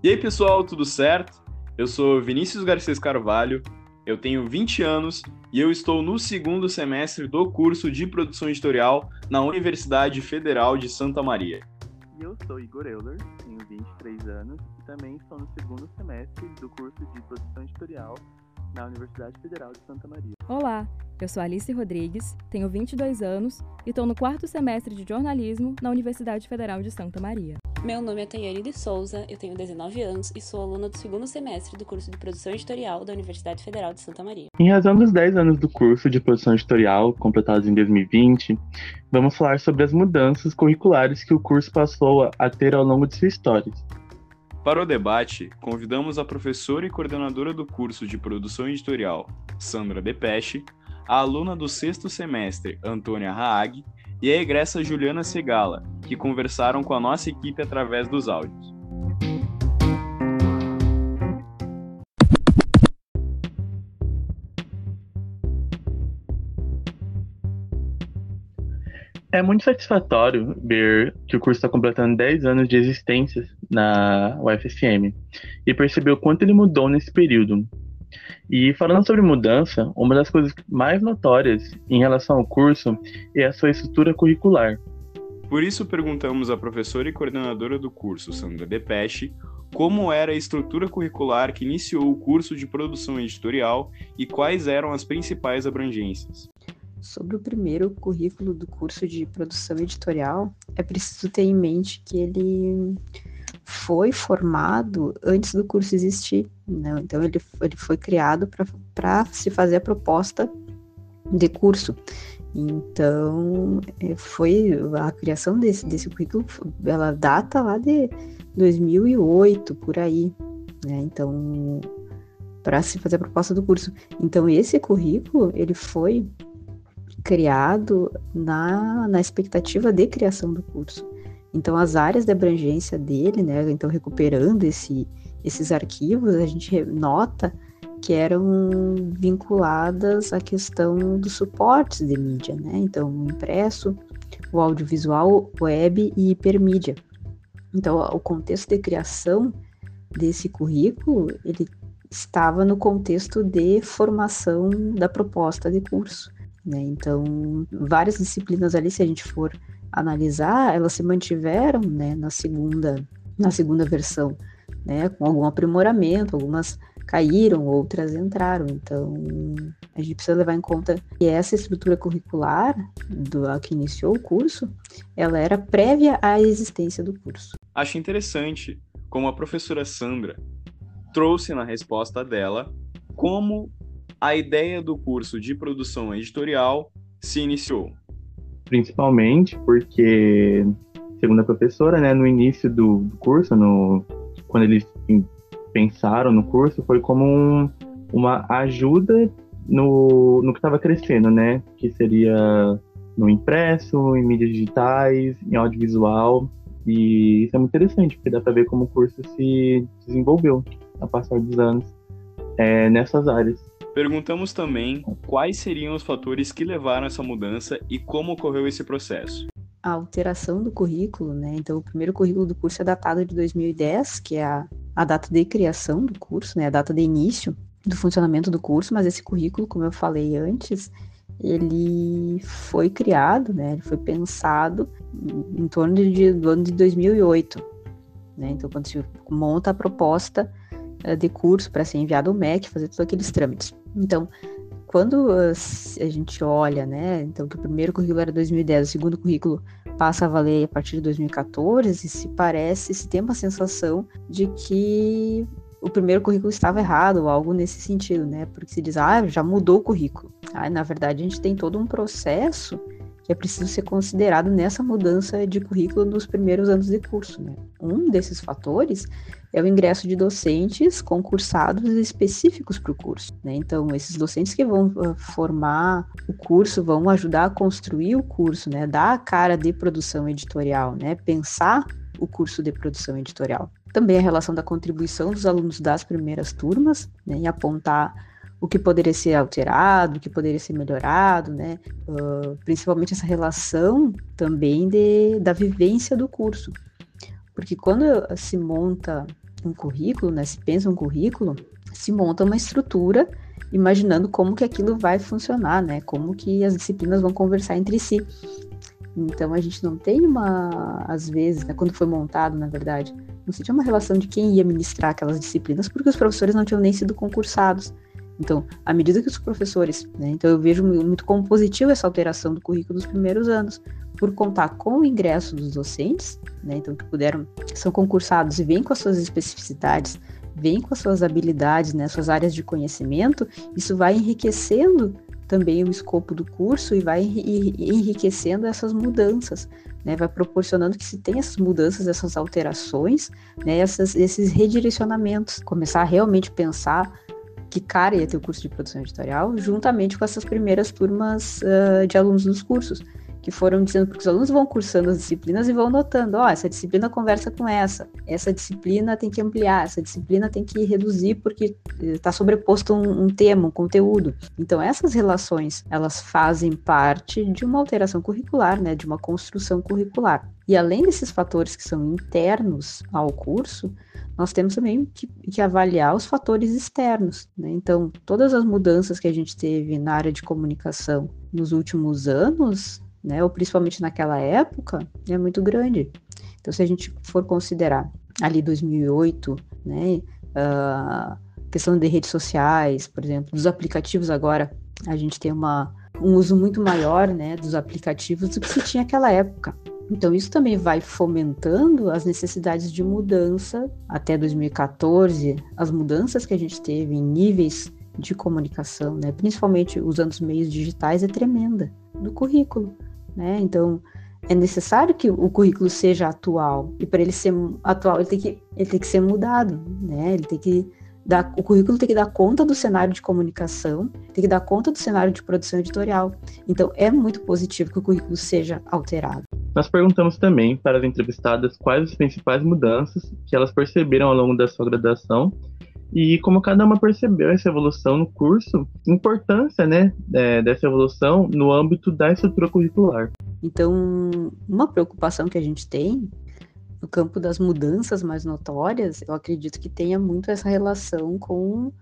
E aí, pessoal, tudo certo? Eu sou Vinícius Garcês Carvalho, eu tenho 20 anos e eu estou no segundo semestre do curso de produção editorial na Universidade Federal de Santa Maria. E eu sou Igor Euler, tenho 23 anos e também estou no segundo semestre do curso de produção editorial na Universidade Federal de Santa Maria. Olá, eu sou Alice Rodrigues, tenho 22 anos e estou no quarto semestre de jornalismo na Universidade Federal de Santa Maria. Meu nome é Tayane de Souza, eu tenho 19 anos e sou aluna do segundo semestre do curso de produção editorial da Universidade Federal de Santa Maria. Em razão dos 10 anos do curso de produção editorial, completados em 2020, vamos falar sobre as mudanças curriculares que o curso passou a ter ao longo de sua história. Para o debate, convidamos a professora e coordenadora do curso de produção editorial, Sandra Depeche, a aluna do sexto semestre, Antônia Haag, e a egressa Juliana Segala, que conversaram com a nossa equipe através dos áudios. É muito satisfatório ver que o curso está completando 10 anos de existência na UFSM e perceber o quanto ele mudou nesse período, e falando sobre mudança, uma das coisas mais notórias em relação ao curso é a sua estrutura curricular. Por isso perguntamos à professora e coordenadora do curso, Sandra Depeche, como era a estrutura curricular que iniciou o curso de produção editorial e quais eram as principais abrangências. Sobre o primeiro currículo do curso de produção editorial, é preciso ter em mente que ele foi formado antes do curso existir. Né? Então, ele, ele foi criado para se fazer a proposta de curso. Então, é, foi a criação desse, desse currículo, ela data lá de 2008, por aí. Né? Então, para se fazer a proposta do curso. Então, esse currículo, ele foi criado na, na expectativa de criação do curso. Então, as áreas de abrangência dele, né, então recuperando esse, esses arquivos, a gente nota que eram vinculadas à questão dos suportes de mídia, né? Então, o impresso, o audiovisual, web e hipermídia. Então, o contexto de criação desse currículo, ele estava no contexto de formação da proposta de curso, né? Então, várias disciplinas ali, se a gente for analisar, elas se mantiveram né, na segunda na segunda versão, né, com algum aprimoramento, algumas caíram, outras entraram. Então, a gente precisa levar em conta que essa estrutura curricular do que iniciou o curso, ela era prévia à existência do curso. Acho interessante como a professora Sandra trouxe na resposta dela como a ideia do curso de produção editorial se iniciou. Principalmente porque, segundo a professora, né, no início do, curso, no, quando eles pensaram no curso, foi como um, uma ajuda no, no que estava crescendo, né, que seria no impresso, em mídias digitais, em audiovisual, e isso é muito interessante, porque dá para ver como o curso se desenvolveu a passar dos anos é, nessas áreas. Perguntamos também quais seriam os fatores que levaram essa mudança e como ocorreu esse processo. A alteração do currículo, né? Então, o primeiro currículo do curso é datado de 2010, que é a, a data de criação do curso, né? A data de início do funcionamento do curso, mas esse currículo, como eu falei antes, ele foi criado, né? Ele foi pensado em torno de, do ano de 2008, né? Então, quando se monta a proposta eh, de curso para ser enviado ao MEC, fazer todos aqueles trâmites. Então, quando a gente olha, né, então que o primeiro currículo era 2010, o segundo currículo passa a valer a partir de 2014, se parece, se tem uma sensação de que o primeiro currículo estava errado, ou algo nesse sentido, né? Porque se diz, ah, já mudou o currículo. Ah, na verdade, a gente tem todo um processo que é preciso ser considerado nessa mudança de currículo nos primeiros anos de curso. Né? Um desses fatores é o ingresso de docentes concursados específicos para o curso. Né? Então, esses docentes que vão uh, formar o curso vão ajudar a construir o curso, né? dar a cara de produção editorial, né? pensar o curso de produção editorial. Também a relação da contribuição dos alunos das primeiras turmas, né? e apontar o que poderia ser alterado, o que poderia ser melhorado, né? Uh, principalmente essa relação também de, da vivência do curso. Porque quando se monta um currículo, né, se pensa um currículo, se monta uma estrutura imaginando como que aquilo vai funcionar, né? Como que as disciplinas vão conversar entre si. Então a gente não tem uma, às vezes, né, quando foi montado, na verdade, não se tinha uma relação de quem ia ministrar aquelas disciplinas, porque os professores não tinham nem sido concursados. Então, à medida que os professores, né, então eu vejo muito como positivo essa alteração do currículo dos primeiros anos, por contar com o ingresso dos docentes, né, então que puderam, são concursados e vêm com as suas especificidades, vêm com as suas habilidades, né, suas áreas de conhecimento, isso vai enriquecendo também o escopo do curso e vai enriquecendo essas mudanças, né, vai proporcionando que se tenha essas mudanças, essas alterações, né, essas, esses redirecionamentos, começar a realmente pensar que cara ia ter o curso de produção editorial, juntamente com essas primeiras turmas uh, de alunos dos cursos que foram dizendo, porque os alunos vão cursando as disciplinas e vão notando, ó, oh, essa disciplina conversa com essa, essa disciplina tem que ampliar, essa disciplina tem que reduzir porque está sobreposto um, um, tema, um conteúdo. Então essas relações, elas fazem parte de uma alteração curricular, né, de uma construção curricular. E além desses fatores que são internos ao curso, nós temos também que, que avaliar os fatores externos. Né? Então, todas as mudanças que a gente teve na área de comunicação nos últimos anos, né, ou principalmente naquela época, é muito grande. Então, se a gente for considerar ali 2008, né, a questão de redes sociais, por exemplo, dos aplicativos agora, a gente tem uma, um uso muito maior, né, dos aplicativos do que se tinha naquela época. Então, isso também vai fomentando as necessidades de mudança até 2014, as mudanças que a gente teve em níveis de comunicação, né, principalmente usando os meios digitais, é tremenda do currículo né? Então, é necessário que o currículo seja atual. E para ele ser atual, ele tem que, ele tem que ser mudado, né? Ele tem que dar, o currículo tem que dar conta do cenário de comunicação, tem que dar conta do cenário de produção editorial. Então, é muito positivo que o currículo seja alterado. Nós perguntamos também para as entrevistadas quais as principais mudanças que elas perceberam ao longo da sua graduação e como cada uma percebeu essa evolução no curso, importância né, é, dessa evolução no âmbito da estrutura curricular. Então, uma preocupação que a gente tem no campo das mudanças mais notórias, eu acredito que tenha muito essa relação com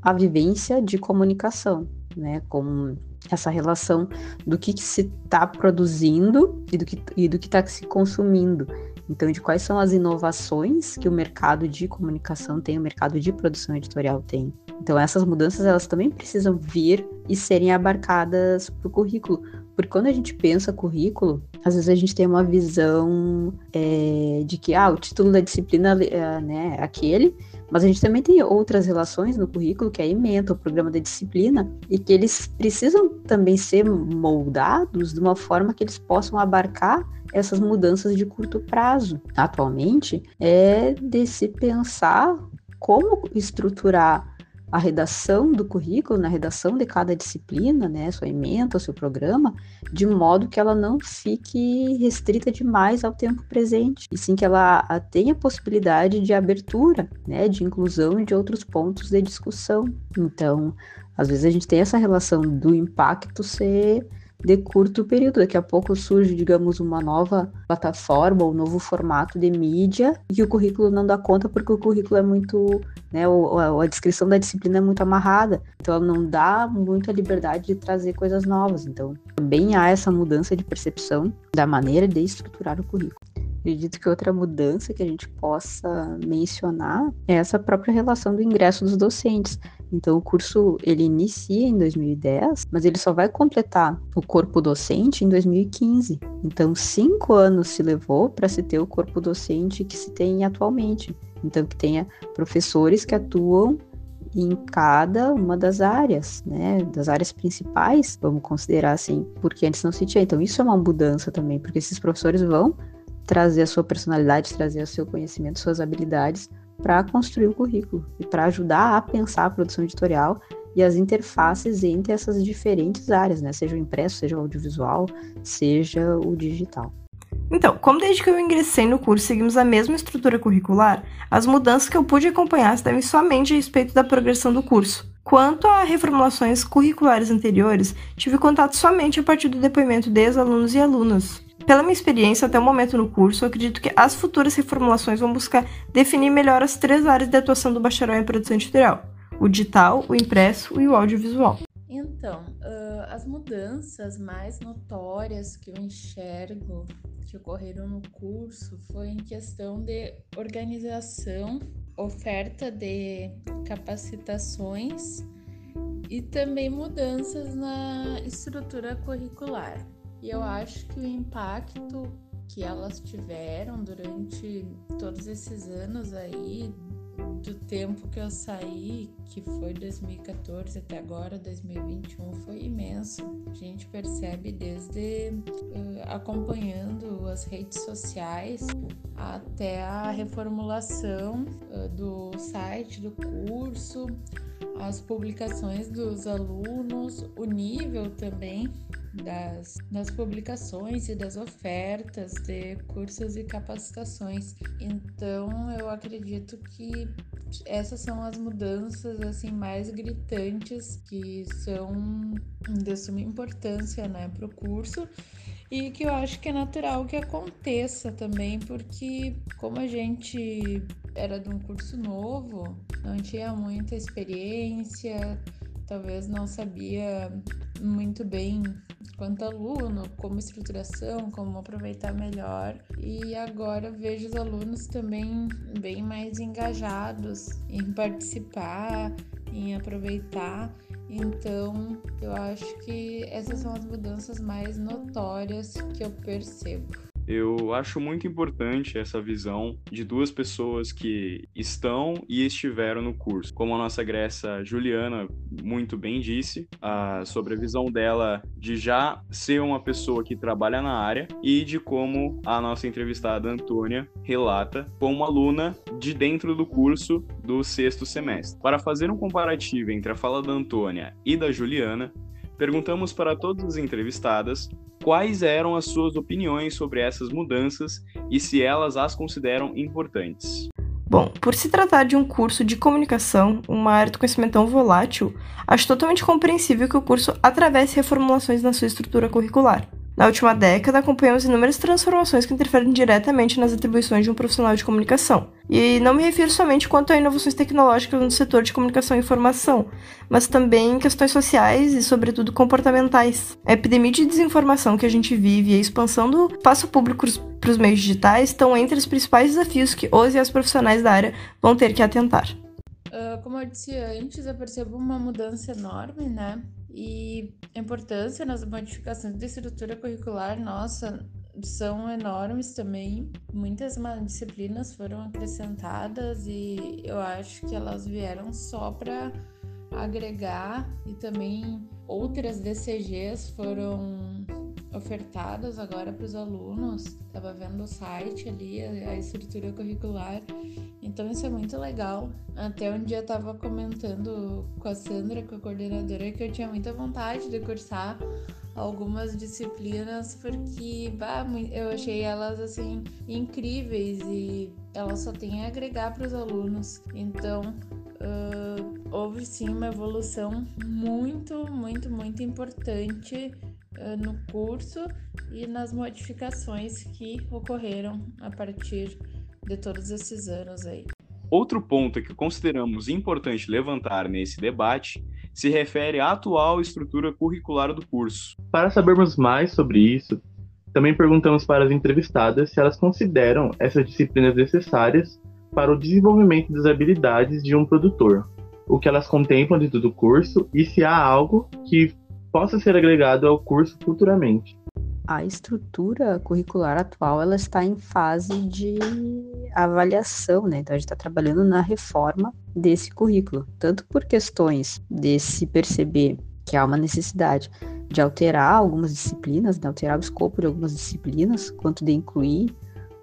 a vivência de comunicação, né, com essa relação do que, que se está produzindo e do que e do que está se consumindo. Então, de quais são as inovações que o mercado de comunicação tem, o mercado de produção editorial tem. Então, essas mudanças elas também precisam vir e serem abarcadas para o currículo, porque quando a gente pensa currículo, às vezes a gente tem uma visão é, de que ah, o título da disciplina é, né, é aquele, mas a gente também tem outras relações no currículo, que é a ementa, o programa da disciplina, e que eles precisam também ser moldados de uma forma que eles possam abarcar essas mudanças de curto prazo. Atualmente, é de se pensar como estruturar a redação do currículo, na redação de cada disciplina, né, sua ementa, o seu programa, de modo que ela não fique restrita demais ao tempo presente, e sim que ela tenha possibilidade de abertura, né, de inclusão de outros pontos de discussão. Então, às vezes a gente tem essa relação do impacto ser de curto período. Daqui a pouco surge, digamos, uma nova plataforma um novo formato de mídia e o currículo não dá conta porque o currículo é muito, né, a descrição da disciplina é muito amarrada, então ela não dá muita liberdade de trazer coisas novas. Então, também há essa mudança de percepção da maneira de estruturar o currículo. Acredito que outra mudança que a gente possa mencionar é essa própria relação do ingresso dos docentes. Então, o curso ele inicia em 2010, mas ele só vai completar o corpo docente em 2015. Então, cinco anos se levou para se ter o corpo docente que se tem atualmente. Então, que tenha professores que atuam em cada uma das áreas, né, das áreas principais, vamos considerar assim, porque antes não se tinha. Então, isso é uma mudança também, porque esses professores vão trazer a sua personalidade, trazer o seu conhecimento, suas habilidades para construir o currículo e para ajudar a pensar a produção editorial e as interfaces entre essas diferentes áreas, né? Seja o impresso, seja o audiovisual, seja o digital. Então, como desde que eu ingressei no curso seguimos a mesma estrutura curricular, as mudanças que eu pude acompanhar se devem somente a respeito da progressão do curso. Quanto a reformulações curriculares anteriores, tive contato somente a partir do depoimento dos alunos e alunas. Pela minha experiência até o momento no curso, acredito que as futuras reformulações vão buscar definir melhor as três áreas de atuação do bacharel em produção editorial: o digital, o impresso e o audiovisual. Então, uh, as mudanças mais notórias que eu enxergo que ocorreram no curso foi em questão de organização, oferta de capacitações e também mudanças na estrutura curricular. E eu acho que o impacto que elas tiveram durante todos esses anos aí, do tempo que eu saí, que foi 2014 até agora, 2021, foi imenso. A gente percebe desde uh, acompanhando as redes sociais até a reformulação uh, do site do curso, as publicações dos alunos, o nível também das, das publicações e das ofertas de cursos e capacitações. Então, eu acredito que essas são as mudanças assim mais gritantes que são de suma importância né, para o curso e que eu acho que é natural que aconteça também, porque como a gente era de um curso novo, não tinha muita experiência, talvez não sabia muito bem quanto aluno, como estruturação, como aproveitar melhor. E agora vejo os alunos também bem mais engajados em participar, em aproveitar. Então, eu acho que essas são as mudanças mais notórias que eu percebo. Eu acho muito importante essa visão de duas pessoas que estão e estiveram no curso. Como a nossa Gressa Juliana muito bem disse, a, sobre a visão dela de já ser uma pessoa que trabalha na área e de como a nossa entrevistada Antônia relata como aluna de dentro do curso do sexto semestre. Para fazer um comparativo entre a fala da Antônia e da Juliana, perguntamos para todas as entrevistadas quais eram as suas opiniões sobre essas mudanças e se elas as consideram importantes. Bom, por se tratar de um curso de comunicação, uma área do conhecimento tão volátil, acho totalmente compreensível que o curso atravesse reformulações na sua estrutura curricular. Na última década, acompanhamos inúmeras transformações que interferem diretamente nas atribuições de um profissional de comunicação. E não me refiro somente quanto a inovações tecnológicas no setor de comunicação e informação, mas também questões sociais e, sobretudo, comportamentais. A epidemia de desinformação que a gente vive e a expansão do espaço público para os meios digitais estão entre os principais desafios que os e as profissionais da área vão ter que atentar. Uh, como eu disse antes, eu percebo uma mudança enorme, né? E a importância nas modificações da estrutura curricular, nossa, são enormes também. Muitas disciplinas foram acrescentadas e eu acho que elas vieram só para agregar e também outras DCGs foram ofertadas agora para os alunos. Estava vendo o site ali, a estrutura curricular. Então isso é muito legal. Até um dia estava comentando com a Sandra, com a coordenadora, que eu tinha muita vontade de cursar algumas disciplinas porque bah, eu achei elas assim incríveis e elas só têm a agregar para os alunos. Então uh, houve sim uma evolução muito, muito, muito importante no curso e nas modificações que ocorreram a partir de todos esses anos aí. Outro ponto que consideramos importante levantar nesse debate se refere à atual estrutura curricular do curso. Para sabermos mais sobre isso, também perguntamos para as entrevistadas se elas consideram essas disciplinas necessárias para o desenvolvimento das habilidades de um produtor, o que elas contemplam dentro do curso e se há algo que possa ser agregado ao curso futuramente. A estrutura curricular atual ela está em fase de avaliação, né? Então a gente está trabalhando na reforma desse currículo, tanto por questões de se perceber que há uma necessidade de alterar algumas disciplinas, de alterar o escopo de algumas disciplinas, quanto de incluir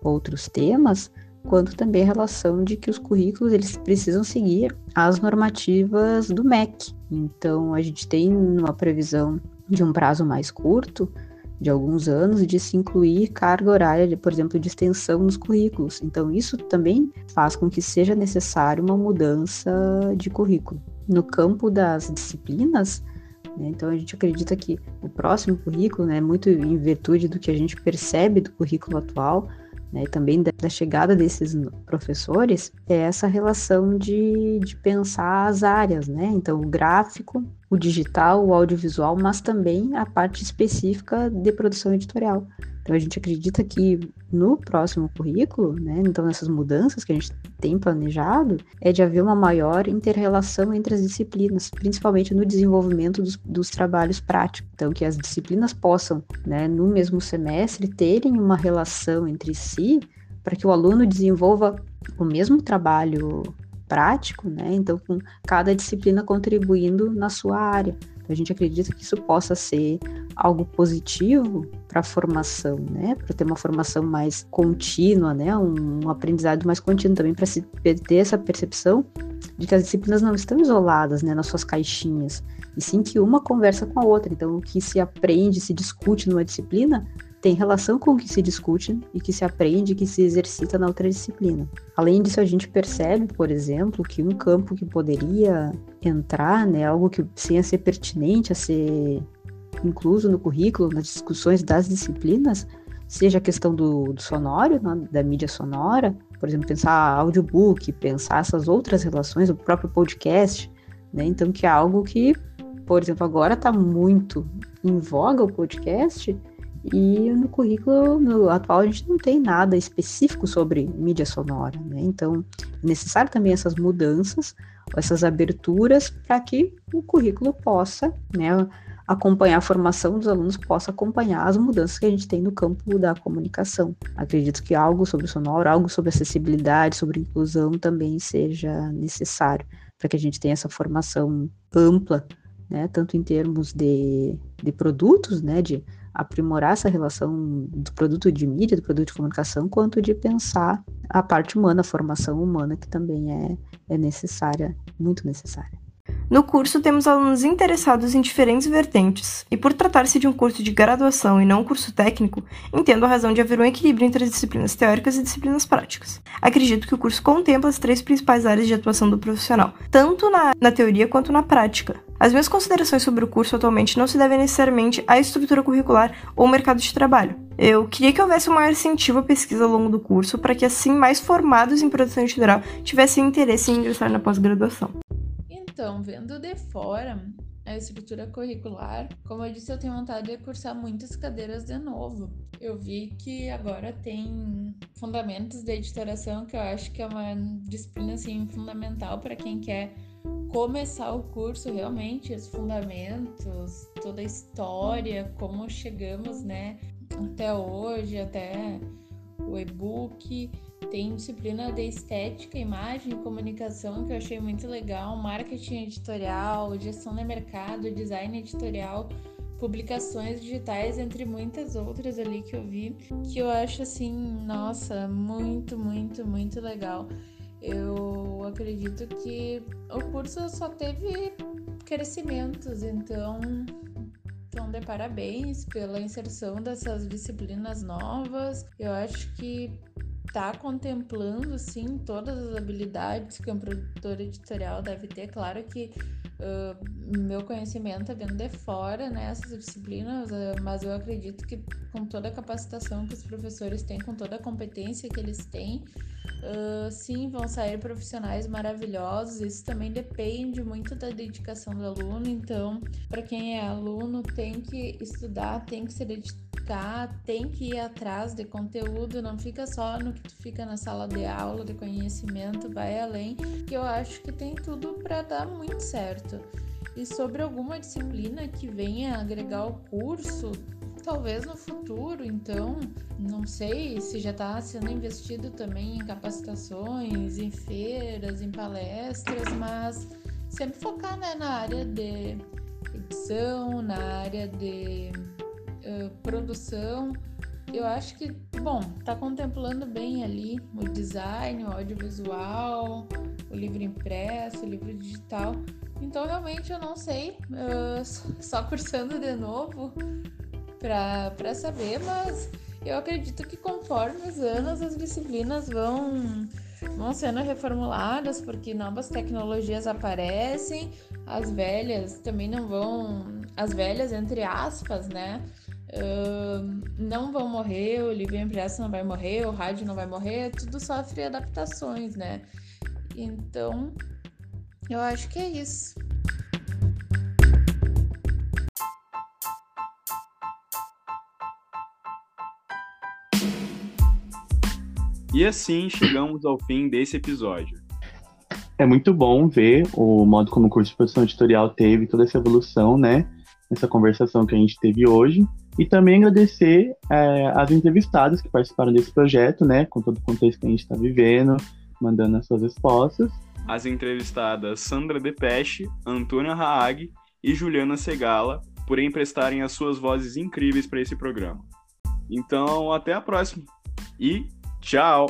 outros temas, quanto também a relação de que os currículos eles precisam seguir as normativas do MEC. Então a gente tem uma previsão de um prazo mais curto de alguns anos de se incluir carga horária, por exemplo, de extensão nos currículos. Então, isso também faz com que seja necessário uma mudança de currículo. No campo das disciplinas, Né? Então a gente acredita que o próximo currículo, né, muito em virtude do que a gente percebe do currículo atual, né, também da, da, chegada desses professores, é essa relação de, de pensar as áreas, né? Então, o gráfico, o digital, o audiovisual, mas também a parte específica de produção editorial. Então a gente acredita que no próximo currículo, né, então nessas mudanças que a gente tem planejado, é de haver uma maior interrelação entre as disciplinas, principalmente no desenvolvimento dos, dos trabalhos práticos. Então que as disciplinas possam, né, no mesmo semestre, terem uma relação entre si para que o aluno desenvolva o mesmo trabalho prático, né? Então, com cada disciplina contribuindo na sua área. Então, a gente acredita que isso possa ser algo positivo para a formação, né? Para ter uma formação mais contínua, né? Um, aprendizado mais contínuo também para se ter essa percepção de que as disciplinas não estão isoladas, né? Nas suas caixinhas, e sim que uma conversa com a outra. Então, o que se aprende, se discute numa disciplina tem relação com o que se discute e que se aprende e que se exercita na outra disciplina. Além disso, a gente percebe, por exemplo, que um campo que poderia entrar, né, algo que sem ser pertinente a ser incluso no currículo, nas discussões das disciplinas, seja a questão do, do sonoro, né, da mídia sonora, por exemplo, pensar audiobook, pensar essas outras relações, o próprio podcast, né, então que é algo que, por exemplo, agora está muito em voga o podcast, e no currículo no atual a gente não tem nada específico sobre mídia sonora, né? Então é necessário também essas mudanças, essas aberturas para que o currículo possa, né, acompanhar a formação dos alunos, possa acompanhar as mudanças que a gente tem no campo da comunicação. Acredito que algo sobre sonoro, algo sobre acessibilidade, sobre inclusão também seja necessário para que a gente tenha essa formação ampla, né, tanto em termos de, de produtos, né, de aprimorar essa relação do produto de mídia, do produto de comunicação, quanto de pensar a parte humana, a formação humana, que também é, é necessária, muito necessária. No curso, temos alunos interessados em diferentes vertentes, e por tratar-se de um curso de graduação e não um curso técnico, entendo a razão de haver um equilíbrio entre as disciplinas teóricas e disciplinas práticas. Acredito que o curso contempla as três principais áreas de atuação do profissional, tanto na, na teoria quanto na prática. As minhas considerações sobre o curso atualmente não se devem necessariamente à estrutura curricular ou mercado de trabalho. Eu queria que houvesse um maior incentivo à pesquisa ao longo do curso, para que assim mais formados em produção editorial tivessem interesse em ingressar na pós-graduação. Então, vendo de fora a estrutura curricular, como eu disse, eu tenho vontade de cursar muitas cadeiras de novo. Eu vi que agora tem fundamentos de editoração, que eu acho que é uma disciplina assim fundamental para quem quer começar o curso realmente, os fundamentos, toda a história, como chegamos, né, até hoje, até o e-book tem disciplina de estética, imagem comunicação que eu achei muito legal, marketing editorial, gestão de mercado, design editorial, publicações digitais, entre muitas outras ali que eu vi, que eu acho assim, nossa, muito, muito, muito legal. Eu acredito que o curso só teve crescimentos, então então, de parabéns pela inserção dessas disciplinas novas. Eu acho que está contemplando sim todas as habilidades que um produtor editorial deve ter. Claro que uh, meu conhecimento é vindo de fora nessas né, disciplinas, uh, mas eu acredito que com toda a capacitação que os professores têm, com toda a competência que eles têm, uh, sim, vão sair profissionais maravilhosos. Isso também depende muito da dedicação do aluno. Então, para quem é aluno, tem que estudar, tem que se dedicar buscar, tem que ir atrás de conteúdo, não fica só no que tu fica na sala de aula de conhecimento, vai além, que eu acho que tem tudo para dar muito certo. E sobre alguma disciplina que venha agregar o curso, talvez no futuro, então, não sei se já está sendo investido também em capacitações, em feiras, em palestras, mas sempre focar né, na área de edição, na área de produção, eu acho que, bom, tá contemplando bem ali o design, o audiovisual, o livro impresso, o livro digital. Então, realmente, eu não sei, uh, só cursando de novo para saber, mas eu acredito que conforme os anos as disciplinas vão vão sendo reformuladas porque novas tecnologias aparecem, as velhas também não vão as velhas, entre aspas, né? Uh, não vão morrer, o livro impresso não vai morrer, o rádio não vai morrer, tudo sofre adaptações, né? Então, eu acho que é isso. E assim chegamos ao fim desse episódio. É muito bom ver o modo como o curso de produção editorial teve toda essa evolução, né? Essa conversação que a gente teve hoje. E também agradecer é, as entrevistadas que participaram desse projeto, né? Com todo o contexto que a gente está vivendo, mandando as suas respostas. As entrevistadas Sandra Depeche, Antônia Haag e Juliana Segala, por emprestarem as suas vozes incríveis para esse programa. Então, até a próxima. E tchau!